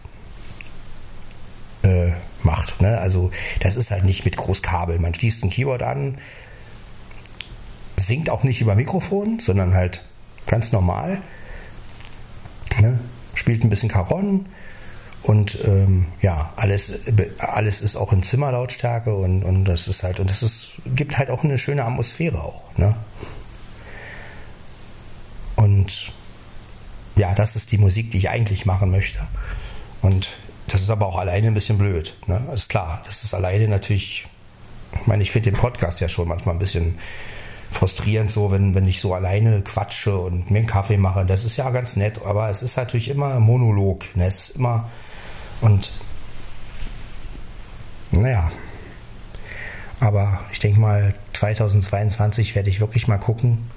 macht. Ne? Also das ist halt nicht mit Großkabel. Man schließt ein Keyboard an, singt auch nicht über Mikrofon, sondern halt ganz normal. Ne? Spielt ein bisschen Caron, und ähm, ja, alles, alles ist auch in Zimmerlautstärke und, und das ist halt, und das ist, gibt halt auch eine schöne Atmosphäre auch. Ne? Und ja, das ist die Musik, die ich eigentlich machen möchte. Und das ist aber auch alleine ein bisschen blöd. Ne? Ist klar, das ist alleine natürlich, ich meine, ich finde den Podcast ja schon manchmal ein bisschen frustrierend so, wenn, wenn ich so alleine quatsche und mir einen Kaffee mache. Das ist ja ganz nett, aber es ist natürlich immer Monolog. Ne? Es ist immer und naja, aber ich denke mal, 2022 werde ich wirklich mal gucken,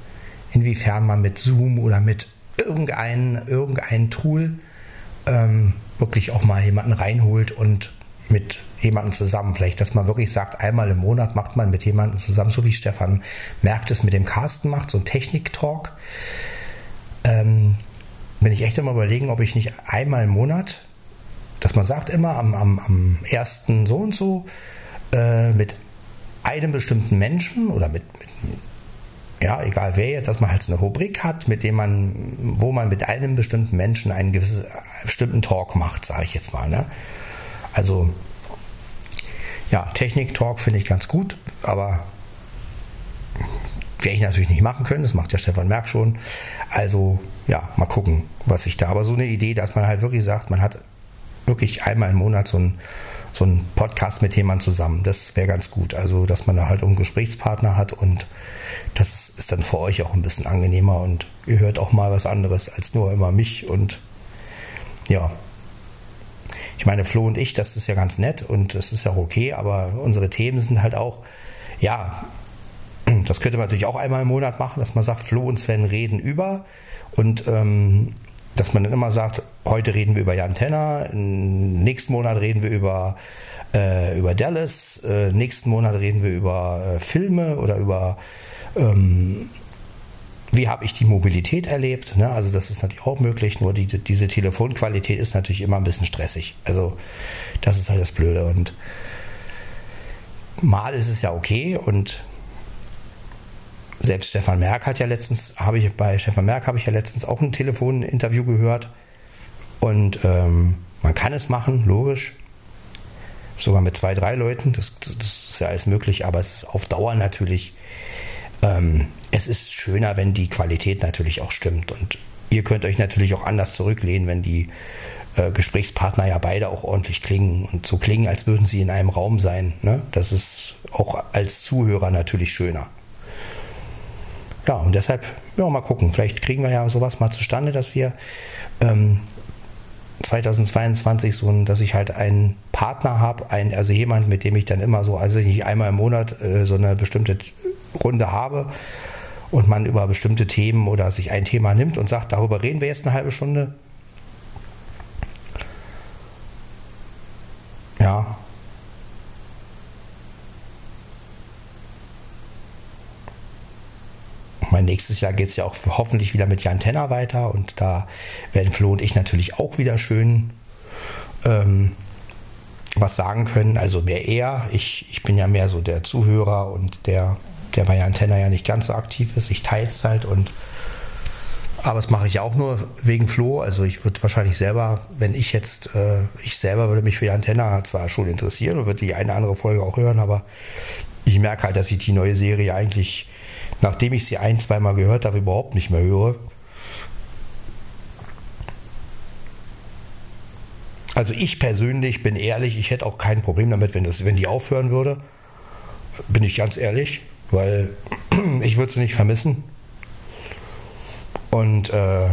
inwiefern man mit Zoom oder mit irgendein, irgendein Tool ähm, wirklich auch mal jemanden reinholt und mit jemandem zusammen. Vielleicht, dass man wirklich sagt, einmal im Monat macht man mit jemandem zusammen, so wie Stefan merkt es mit dem Carsten macht, so ein Technik-Talk. Ähm, bin ich echt immer überlegen, ob ich nicht einmal im Monat dass man sagt immer am, am, am ersten so und so äh, mit einem bestimmten Menschen oder mit, mit, ja, egal wer jetzt, dass man halt so eine Rubrik hat, mit dem man, wo man mit einem bestimmten Menschen einen gewissen, bestimmten Talk macht, sage ich jetzt mal. Ne? Also, ja, Technik-Talk finde ich ganz gut, aber werde ich natürlich nicht machen können, das macht ja Stefan Merck schon. Also, ja, mal gucken, was ich da. Aber so eine Idee, dass man halt wirklich sagt, man hat wirklich einmal im Monat so ein so ein Podcast mit jemandem zusammen. Das wäre ganz gut. Also, dass man da halt einen Gesprächspartner hat und das ist dann für euch auch ein bisschen angenehmer und ihr hört auch mal was anderes als nur immer mich und ja. Ich meine, Flo und ich, das ist ja ganz nett und das ist ja auch okay, aber unsere Themen sind halt auch, ja, das könnte man natürlich auch einmal im Monat machen, dass man sagt, Flo und Sven reden über und ähm, dass man dann immer sagt, heute reden wir über Jan Tenner, nächsten Monat reden wir über, äh, über Dallas, äh, nächsten Monat reden wir über äh, Filme oder über ähm, wie habe ich die Mobilität erlebt. Ne? Also das ist natürlich auch möglich, nur die, diese Telefonqualität ist natürlich immer ein bisschen stressig. Also das ist halt das Blöde. Und mal ist es ja okay und selbst Stefan Merck hat ja letztens, habe ich bei Stefan Merck habe ich ja letztens auch ein Telefoninterview gehört. Und ähm, man kann es machen, logisch. Sogar mit zwei, drei Leuten, das, das ist ja alles möglich, aber es ist auf Dauer natürlich, ähm, es ist schöner, wenn die Qualität natürlich auch stimmt. Und ihr könnt euch natürlich auch anders zurücklehnen, wenn die äh, Gesprächspartner ja beide auch ordentlich klingen und so klingen, als würden sie in einem Raum sein. Ne? Das ist auch als Zuhörer natürlich schöner ja, und deshalb, ja, mal gucken. Vielleicht kriegen wir ja sowas mal zustande, dass wir ähm, 2022 so, dass ich halt einen Partner habe, ein, also jemand, mit dem ich dann immer so, also nicht einmal im Monat äh, so eine bestimmte Runde habe und man über bestimmte Themen oder sich ein Thema nimmt und sagt, darüber reden wir jetzt eine halbe Stunde. Nächstes Jahr geht es ja auch hoffentlich wieder mit Jan Tenner weiter und da werden Flo und ich natürlich auch wieder schön ähm, was sagen können. Also mehr er. Ich, ich bin ja mehr so der Zuhörer und der, der bei Jan Tenner ja nicht ganz so aktiv ist. Ich teile es halt und aber das mache ich auch nur wegen Flo. Also ich würde wahrscheinlich selber, wenn ich jetzt, äh, ich selber würde mich für Jan Tenner zwar schon interessieren und würde die eine andere Folge auch hören, aber ich merke halt, dass ich die neue Serie eigentlich nachdem ich sie ein, zweimal gehört habe, überhaupt nicht mehr höre. Also ich persönlich bin ehrlich, ich hätte auch kein Problem damit, wenn, das, wenn die aufhören würde. Bin ich ganz ehrlich, weil ich würde sie nicht vermissen. Und äh,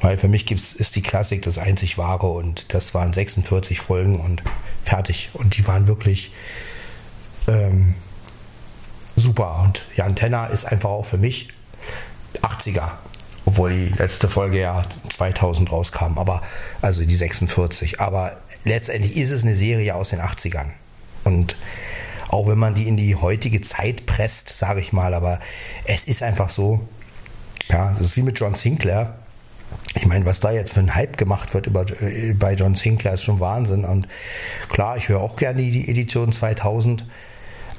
weil für mich gibt's, ist die Klassik das einzig wahre und das waren 46 Folgen und fertig. Und die waren wirklich ähm, super. Und Jan Tenner ist einfach auch für mich 80er. Obwohl die letzte Folge ja 2000 rauskam, aber also die 46. Aber letztendlich ist es eine Serie aus den 80ern. Und auch wenn man die in die heutige Zeit presst, sage ich mal, aber es ist einfach so, ja, es ist wie mit John Sinclair. Ich meine, was da jetzt für ein Hype gemacht wird über, äh, bei John Sinclair ist schon Wahnsinn. Und klar, ich höre auch gerne die Edition 2000.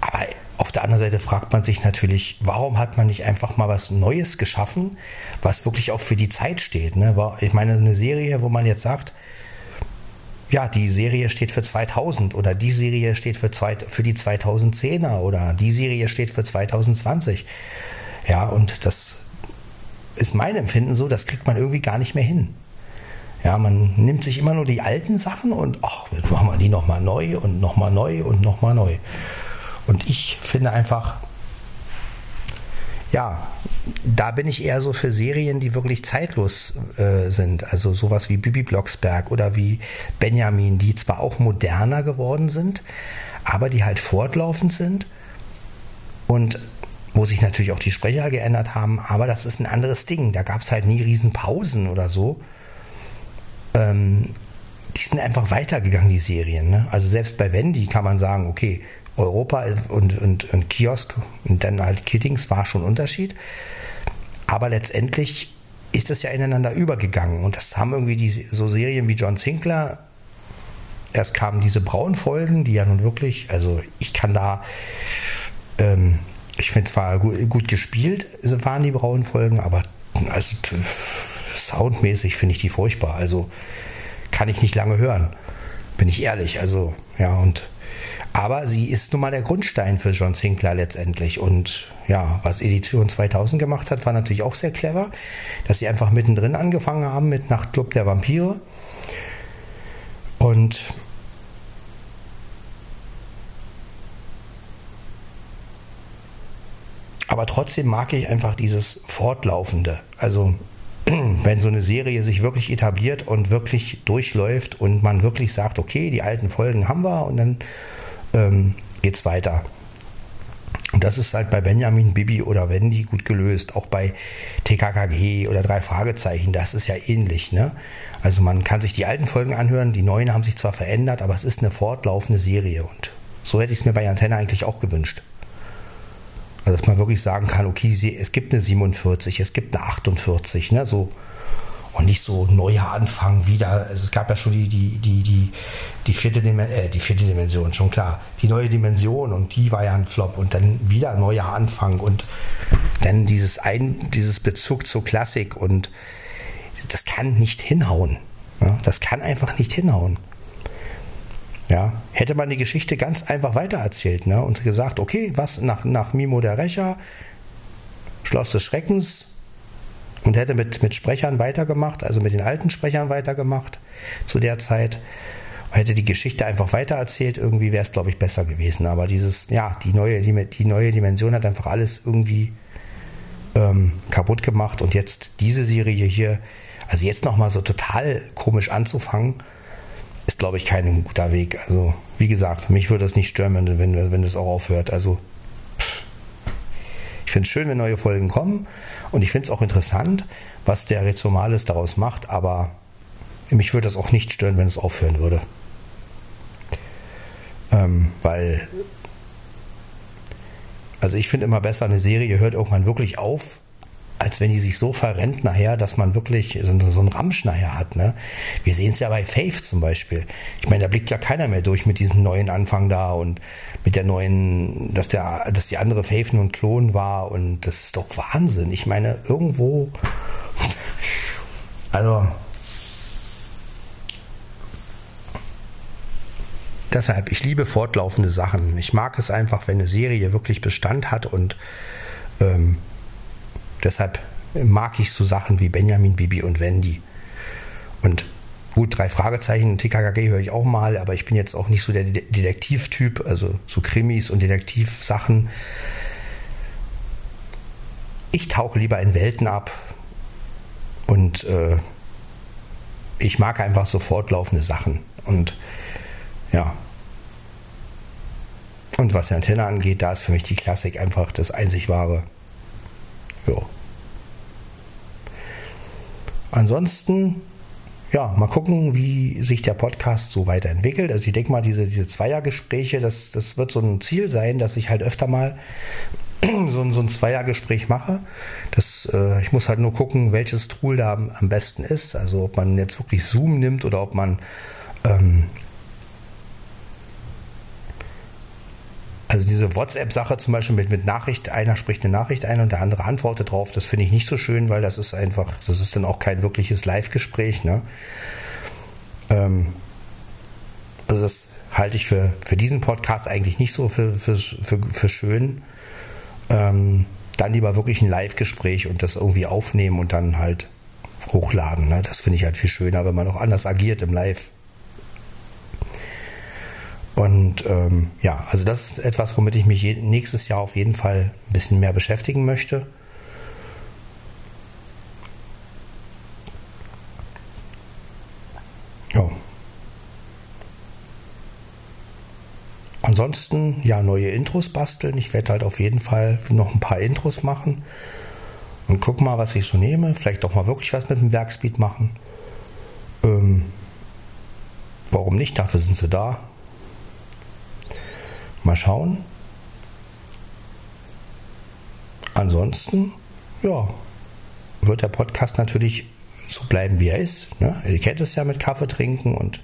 Aber auf der anderen Seite fragt man sich natürlich, warum hat man nicht einfach mal was Neues geschaffen, was wirklich auch für die Zeit steht? Ne? Ich meine, eine Serie, wo man jetzt sagt, ja, die Serie steht für 2000 oder die Serie steht für, zwei, für die 2010er oder die Serie steht für 2020. Ja, und das ist mein Empfinden so, das kriegt man irgendwie gar nicht mehr hin. Ja, man nimmt sich immer nur die alten Sachen und ach, jetzt machen wir die nochmal neu und nochmal neu und nochmal neu. Und ich finde einfach, ja, da bin ich eher so für Serien, die wirklich zeitlos äh, sind. Also sowas wie Bibi Blocksberg oder wie Benjamin, die zwar auch moderner geworden sind, aber die halt fortlaufend sind und wo sich natürlich auch die Sprecher geändert haben, aber das ist ein anderes Ding. Da gab es halt nie Riesenpausen oder so. Ähm, die sind einfach weitergegangen, die Serien. Ne? Also selbst bei Wendy kann man sagen, okay, Europa und, und, und Kiosk und dann halt Kiddings war schon ein Unterschied. Aber letztendlich ist es ja ineinander übergegangen. Und das haben irgendwie die, so Serien wie John Sinclair. Erst kamen diese Braunfolgen, die ja nun wirklich, also ich kann da, ähm, ich finde zwar gut, gut, gespielt, waren die Braunfolgen, aber also soundmäßig finde ich die furchtbar. Also kann ich nicht lange hören, bin ich ehrlich. Also ja, und aber sie ist nun mal der Grundstein für John Sinclair letztendlich. Und ja, was Edition 2000 gemacht hat, war natürlich auch sehr clever, dass sie einfach mittendrin angefangen haben mit Nachtclub der Vampire. Und aber trotzdem mag ich einfach dieses Fortlaufende. Also wenn so eine Serie sich wirklich etabliert und wirklich durchläuft und man wirklich sagt, okay, die alten Folgen haben wir und dann ähm, geht es weiter. Und das ist halt bei Benjamin, Bibi oder Wendy gut gelöst. Auch bei TKKG oder drei Fragezeichen, das ist ja ähnlich. Ne? Also man kann sich die alten Folgen anhören, die neuen haben sich zwar verändert, aber es ist eine fortlaufende Serie. Und so hätte ich es mir bei Antenne eigentlich auch gewünscht. Also dass man wirklich sagen kann, okay, es gibt eine 47, es gibt eine 48, ne? so und nicht so neuer Anfang wieder. Also es gab ja schon die, die, die, die, die, vierte, äh, die vierte Dimension, schon klar. Die neue Dimension und die war ja ein Flop und dann wieder neuer Anfang und dann dieses, ein, dieses Bezug zur Klassik und das kann nicht hinhauen. Ja, das kann einfach nicht hinhauen. Ja, hätte man die Geschichte ganz einfach weitererzählt ne, und gesagt, okay, was nach, nach Mimo der Rächer, Schloss des Schreckens, und hätte mit, mit Sprechern weitergemacht, also mit den alten Sprechern weitergemacht zu der Zeit. Hätte die Geschichte einfach weitererzählt, irgendwie wäre es, glaube ich, besser gewesen. Aber dieses, ja, die neue, die, neue Dimension hat einfach alles irgendwie ähm, kaputt gemacht. Und jetzt diese Serie hier, also jetzt nochmal so total komisch anzufangen, ist, glaube ich, kein guter Weg. Also, wie gesagt, mich würde das nicht stören, wenn, wenn, wenn das auch aufhört. Also, ich finde es schön, wenn neue Folgen kommen. Und ich finde es auch interessant, was der Rezomales daraus macht, aber mich würde das auch nicht stören, wenn es aufhören würde. Ähm, weil, also ich finde immer besser, eine Serie hört irgendwann wirklich auf, als wenn die sich so verrennt nachher, dass man wirklich so, einen Ramsch nachher hat. Ne? Wir sehen es ja bei Faith zum Beispiel. Ich meine, da blickt ja keiner mehr durch mit diesem neuen Anfang da und mit der neuen, dass der, dass die andere Faith nur ein Klon war und das ist doch Wahnsinn. Ich meine, irgendwo, also deshalb, ich liebe fortlaufende Sachen. Ich mag es einfach, wenn eine Serie wirklich Bestand hat und ähm, Deshalb mag ich so Sachen wie Benjamin, Bibi und Wendy. Und gut, drei Fragezeichen, TKKG höre ich auch mal, aber ich bin jetzt auch nicht so der Detektivtyp, also so Krimis und Detektivsachen. Ich tauche lieber in Welten ab und äh, ich mag einfach so fortlaufende Sachen. Und ja. Und was die Antenne angeht, da ist für mich die Klassik einfach das einzig wahre. Ja. Ansonsten, ja, mal gucken, wie sich der Podcast so weiterentwickelt. Also ich denke mal, diese, diese Zweiergespräche, das, das wird so ein Ziel sein, dass ich halt öfter mal so, so ein Zweiergespräch mache. Das, äh, ich muss halt nur gucken, welches Tool da am, am, besten ist. Also ob man jetzt wirklich Zoom nimmt oder ob man ähm, also diese WhatsApp-Sache zum Beispiel mit, mit Nachricht, einer spricht eine Nachricht ein und der andere antwortet drauf, das finde ich nicht so schön, weil das ist einfach, das ist dann auch kein wirkliches Live-Gespräch. Ne? Ähm, also das halte ich für, für diesen Podcast eigentlich nicht so für, für, für, für schön ähm, dann lieber wirklich ein Live-Gespräch und das irgendwie aufnehmen und dann halt hochladen. Ne? Das finde ich halt viel schöner, wenn man auch anders agiert im Live. Und ähm, ja, also das ist etwas, womit ich mich nächstes Jahr auf jeden Fall ein bisschen mehr beschäftigen möchte. ansonsten, ja, neue Intros basteln. Ich werde halt auf jeden Fall noch ein paar Intros machen und guck mal, was ich so nehme. Vielleicht doch mal wirklich was mit dem Werkspeed machen. Ähm, warum nicht? Dafür sind sie da. Mal schauen. Ansonsten, ja, wird der Podcast natürlich so bleiben, wie er ist. Ne? Ihr kennt es ja mit Kaffee trinken und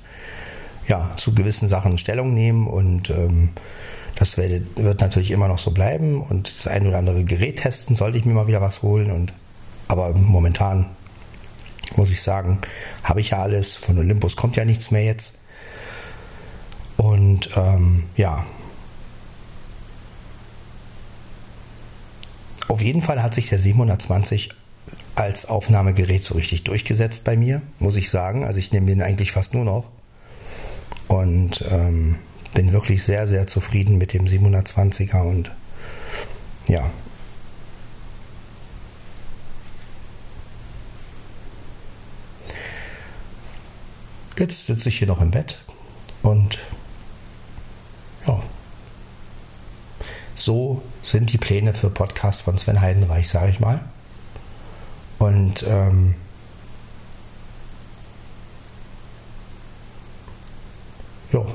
ja, zu gewissen Sachen Stellung nehmen und ähm, das wird, wird natürlich immer noch so bleiben und das ein oder andere Gerät testen, sollte ich mir mal wieder was holen und aber momentan muss ich sagen, habe ich ja alles. Von Olympus kommt ja nichts mehr jetzt. Und ähm, ja. Auf jeden Fall hat sich der 720 als Aufnahmegerät so richtig durchgesetzt bei mir, muss ich sagen. Also ich nehme den eigentlich fast nur noch und ähm, bin wirklich sehr, sehr zufrieden mit dem 720er und ja. Jetzt sitze ich hier noch im Bett und ja. So sind die Pläne für Podcast von Sven Heidenreich, sage ich mal. Und ähm, ja.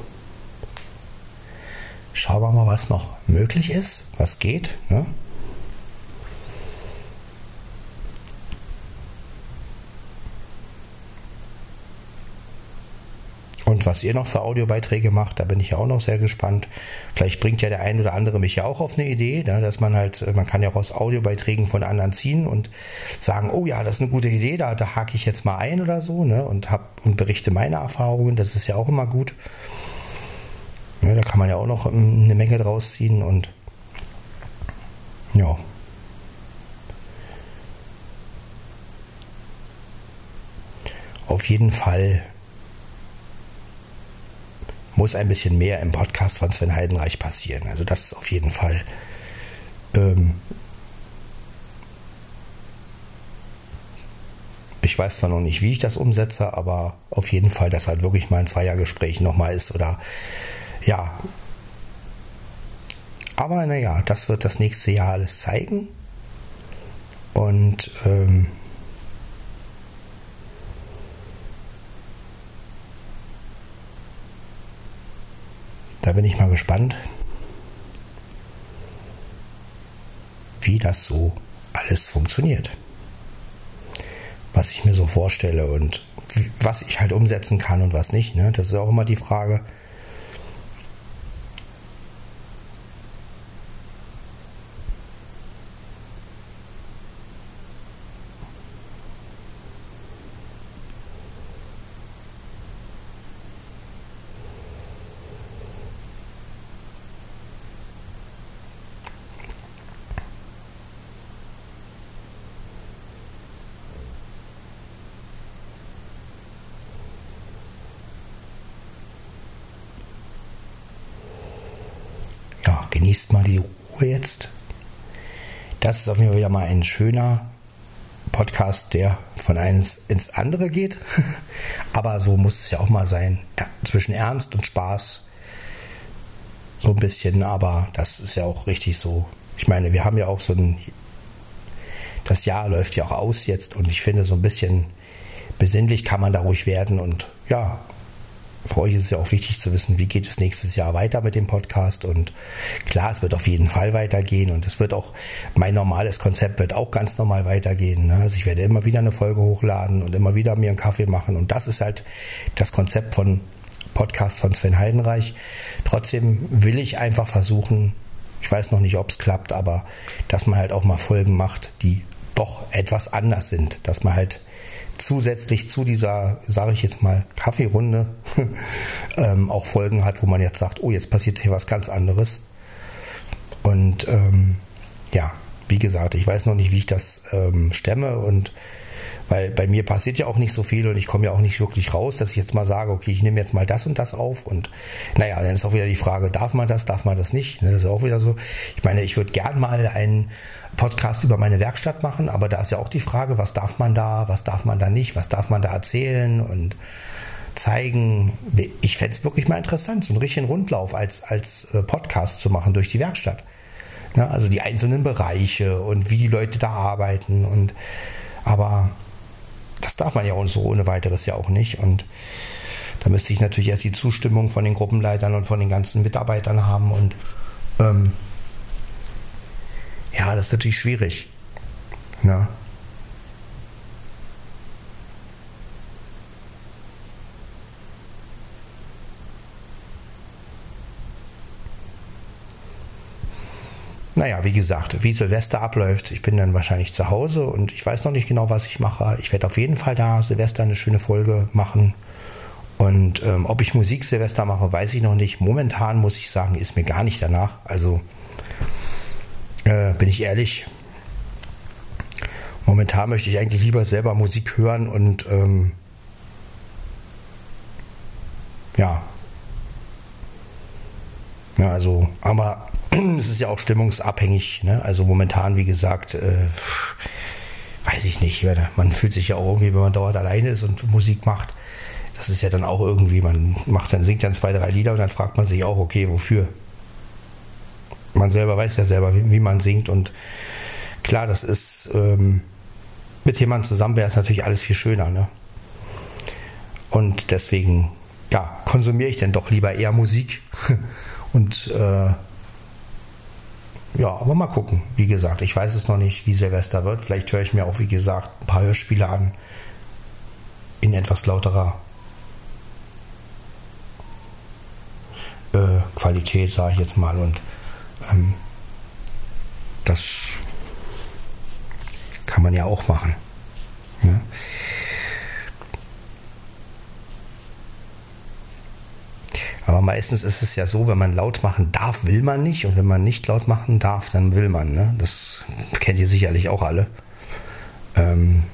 Schauen wir mal, was noch möglich ist, was geht. Ne? Was ihr noch für Audiobeiträge macht, da bin ich ja auch noch sehr gespannt. Vielleicht bringt ja der ein oder andere mich ja auch auf eine Idee, ne, dass man halt, man kann ja auch aus Audiobeiträgen von anderen ziehen und sagen, oh ja, das ist eine gute Idee, da, da hake ich jetzt mal ein oder so, ne, und hab und berichte meine Erfahrungen, das ist ja auch immer gut. Ja, da kann man ja auch noch ähm, eine Menge draus ziehen und ja. Auf jeden Fall muss ein bisschen mehr im Podcast von Sven Heidenreich passieren. Also das ist auf jeden Fall ähm, ich weiß zwar noch nicht, wie ich das umsetze, aber auf jeden Fall, dass halt wirklich mal ein Zweiergespräch nochmal ist oder ja. Aber naja, das wird das nächste Jahr alles zeigen. Und ähm, Da bin ich mal gespannt, wie das so alles funktioniert. Was ich mir so vorstelle und was ich halt umsetzen kann und was nicht. Ne? Das ist auch immer die Frage. Genießt mal die Ruhe jetzt. Das ist auf jeden Fall wieder mal ein schöner Podcast, der von eines ins andere geht. Aber so muss es ja auch mal sein. Ja, zwischen Ernst und Spaß. So ein bisschen, aber das ist ja auch richtig so. Ich meine, wir haben ja auch so ein. Das Jahr läuft ja auch aus jetzt und ich finde so ein bisschen besinnlich kann man da ruhig werden und ja, für euch ist es ja auch wichtig zu wissen, wie geht es nächstes Jahr weiter mit dem Podcast. Und klar, es wird auf jeden Fall weitergehen und es wird auch, mein normales Konzept wird auch ganz normal weitergehen. Ne? Also ich werde immer wieder eine Folge hochladen und immer wieder mir einen Kaffee machen. Und das ist halt das Konzept von Podcast von Sven Heidenreich. Trotzdem will ich einfach versuchen, ich weiß noch nicht, ob es klappt, aber dass man halt auch mal Folgen macht, die doch etwas anders sind. Dass man halt zusätzlich zu dieser, sage ich jetzt mal, Kaffeerunde ähm, auch Folgen hat, wo man jetzt sagt, oh, jetzt passiert hier was ganz anderes. Und ähm, ja, wie gesagt, ich weiß noch nicht, wie ich das ähm, stemme und weil bei mir passiert ja auch nicht so viel und ich komme ja auch nicht wirklich raus, dass ich jetzt mal sage, okay, ich nehme jetzt mal das und das auf und naja, dann ist auch wieder die Frage, darf man das, darf man das nicht? Ne, das ist auch wieder so. Ich meine, ich würde gern mal einen Podcast über meine Werkstatt machen, aber da ist ja auch die Frage, was darf man da, was darf man da nicht, was darf man da erzählen und zeigen. Ich fände es wirklich mal interessant, so einen richtigen Rundlauf als, als äh, Podcast zu machen durch die Werkstatt. Ja, also die einzelnen Bereiche und wie die Leute da arbeiten und aber das darf man ja auch so ohne weiteres ja auch nicht. Und da müsste ich natürlich erst die Zustimmung von den Gruppenleitern und von den ganzen Mitarbeitern haben. Und ähm, ja, das ist natürlich schwierig. Ja. Naja, wie gesagt, wie Silvester abläuft, ich bin dann wahrscheinlich zu Hause und ich weiß noch nicht genau, was ich mache. Ich werde auf jeden Fall da Silvester eine schöne Folge machen. Und ähm, ob ich Musik Silvester mache, weiß ich noch nicht. Momentan muss ich sagen, ist mir gar nicht danach. Also äh, bin ich ehrlich. Momentan möchte ich eigentlich lieber selber Musik hören und ähm, ja. Ja, also, aber es ist ja auch stimmungsabhängig. Ne? Also momentan, wie gesagt, äh, weiß ich nicht. Man fühlt sich ja auch irgendwie, wenn man dort alleine ist und Musik macht. Das ist ja dann auch irgendwie, man macht dann, singt dann zwei, drei Lieder und dann fragt man sich auch, okay, wofür? Man selber weiß ja selber, wie, wie man singt und klar, das ist ähm, mit jemandem zusammen wäre es natürlich alles viel schöner. Ne? Und deswegen, ja, konsumiere ich dann doch lieber eher Musik und äh, ja, aber mal gucken. Wie gesagt, ich weiß es noch nicht, wie Silvester wird. Vielleicht höre ich mir auch, wie gesagt, ein paar Hörspiele an. In etwas lauterer äh, Qualität, sage ich jetzt mal. Und ähm, das kann man ja auch machen. Ja? Aber meistens ist es ja so, wenn man laut machen darf, will man nicht. Und wenn man nicht laut machen darf, dann will man. Ne? Das kennt ihr sicherlich auch alle. Ähm,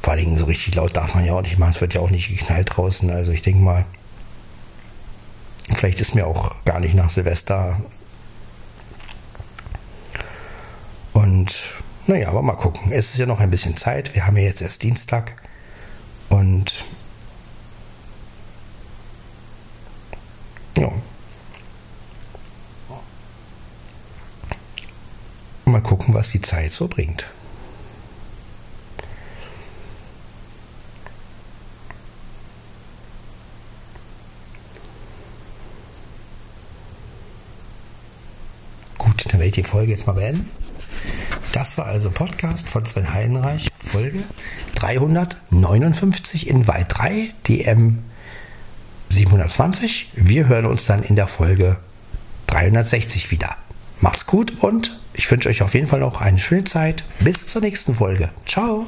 vor allem so richtig laut darf man ja auch nicht machen. Es wird ja auch nicht geknallt draußen. Also ich denke mal, vielleicht ist mir auch gar nicht nach Silvester. Und naja, aber mal gucken. Es ist ja noch ein bisschen Zeit. Wir haben ja jetzt erst Dienstag. Und Ja. Mal gucken, was die Zeit so bringt. Gut, dann werde ich die Folge jetzt mal beenden. Das war also Podcast von Sven Heidenreich, Folge 359 in Weit 3, DM 720. Wir hören uns dann in der Folge 360 wieder. Macht's gut und ich wünsche euch auf jeden Fall noch eine schöne Zeit. Bis zur nächsten Folge. Ciao.